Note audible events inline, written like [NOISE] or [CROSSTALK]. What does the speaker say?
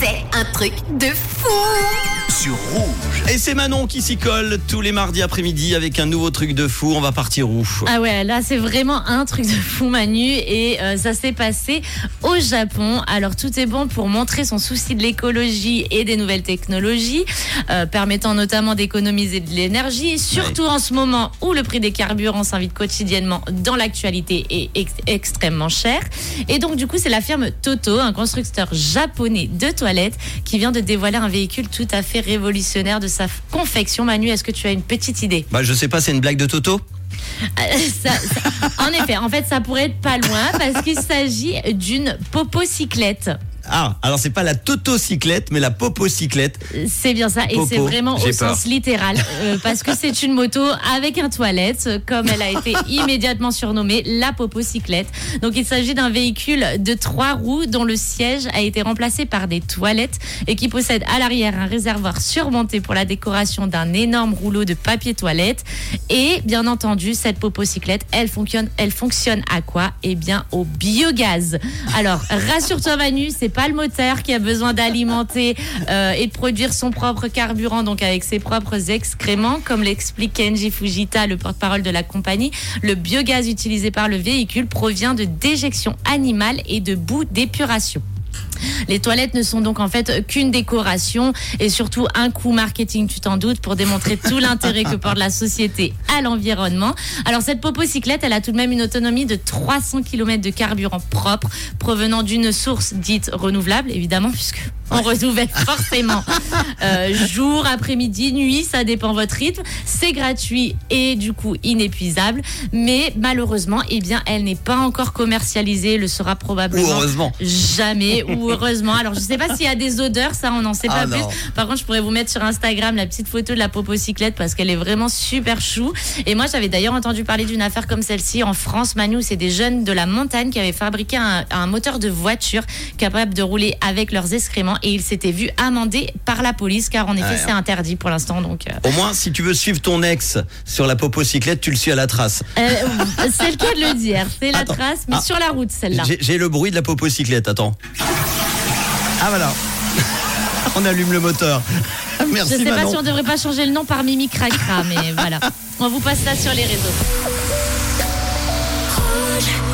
C'est un truc de fou sur rouge. Et c'est Manon qui s'y colle tous les mardis après-midi avec un nouveau truc de fou. On va partir où? Ah ouais, là c'est vraiment un truc de fou Manu et euh, ça s'est passé au Japon. Alors tout est bon pour montrer son souci de l'écologie et des nouvelles technologies, euh, permettant notamment d'économiser de l'énergie, surtout en ce moment où le prix des carburants s'invite quotidiennement dans l'actualité et ex- extrêmement cher. Et donc du coup c'est la firme Toto, un constructeur japonais de toilettes, qui vient de dévoiler un véhicule tout à fait révolutionnaire de sa confection. Manu, est-ce que tu as une petite idée Bah je sais pas, c'est une blague de Toto euh, ça- ça- en effet, en fait, ça pourrait être pas loin parce qu'il s'agit d'une popocyclette. Ah, alors c'est pas la Toto-cyclette, mais la Popo-cyclette. C'est bien ça, et c'est vraiment au peur. sens littéral, euh, [LAUGHS] parce que c'est une moto avec un toilette, comme elle a été [LAUGHS] immédiatement surnommée la popocyclette. Donc il s'agit d'un véhicule de trois roues dont le siège a été remplacé par des toilettes et qui possède à l'arrière un réservoir surmonté pour la décoration d'un énorme rouleau de papier toilette. Et bien entendu, cette popocyclette, elle fonctionne, elle fonctionne à quoi? Eh bien au biogaz. Alors rassure-toi Manu, c'est pas le moteur qui a besoin d'alimenter [LAUGHS] euh, et de produire son propre carburant, donc avec ses propres excréments, comme l'explique Kenji Fujita, le porte-parole de la compagnie. Le biogaz utilisé par le véhicule provient de déjections animales et de boue d'épuration. Les toilettes ne sont donc en fait qu'une décoration et surtout un coup marketing, tu t'en doutes, pour démontrer tout l'intérêt que porte la société à l'environnement. Alors cette popocyclette, elle a tout de même une autonomie de 300 km de carburant propre provenant d'une source dite renouvelable, évidemment, puisque on renouvelle [LAUGHS] forcément euh, jour, après-midi, nuit, ça dépend votre rythme. C'est gratuit et du coup inépuisable, mais malheureusement, eh bien, elle n'est pas encore commercialisée, le sera Ou probablement heureusement. Jamais [LAUGHS] ou heureusement. Alors je sais pas s'il y a des odeurs, ça on n'en sait Ah pas plus. non. Par contre, je pourrais vous mettre sur Instagram la petite photo de la popocyclette parce qu'elle est vraiment super chou. Et moi, j'avais d'ailleurs entendu parler d'une affaire comme celle-ci en France. Manu, c'est des jeunes de la montagne qui avaient fabriqué un, un moteur de voiture capable de rouler avec leurs excréments et ils s'étaient vus amendés par la police car en effet, c'est interdit pour l'instant. Donc, euh, Au moins, si tu veux suivre ton ex sur la Popo-cyclette, tu le suis à la trace. euh, c'est le cas de le dire. C'est la Attends. trace, mais Ah. sur la route celle-là. J'ai j'ai le bruit de la Popo-cyclette, attends. Ah voilà. On allume le moteur. Merci Je sais pas si on devrait pas changer le nom par Mimi Cracra, mais voilà. On vous passe ça sur les réseaux.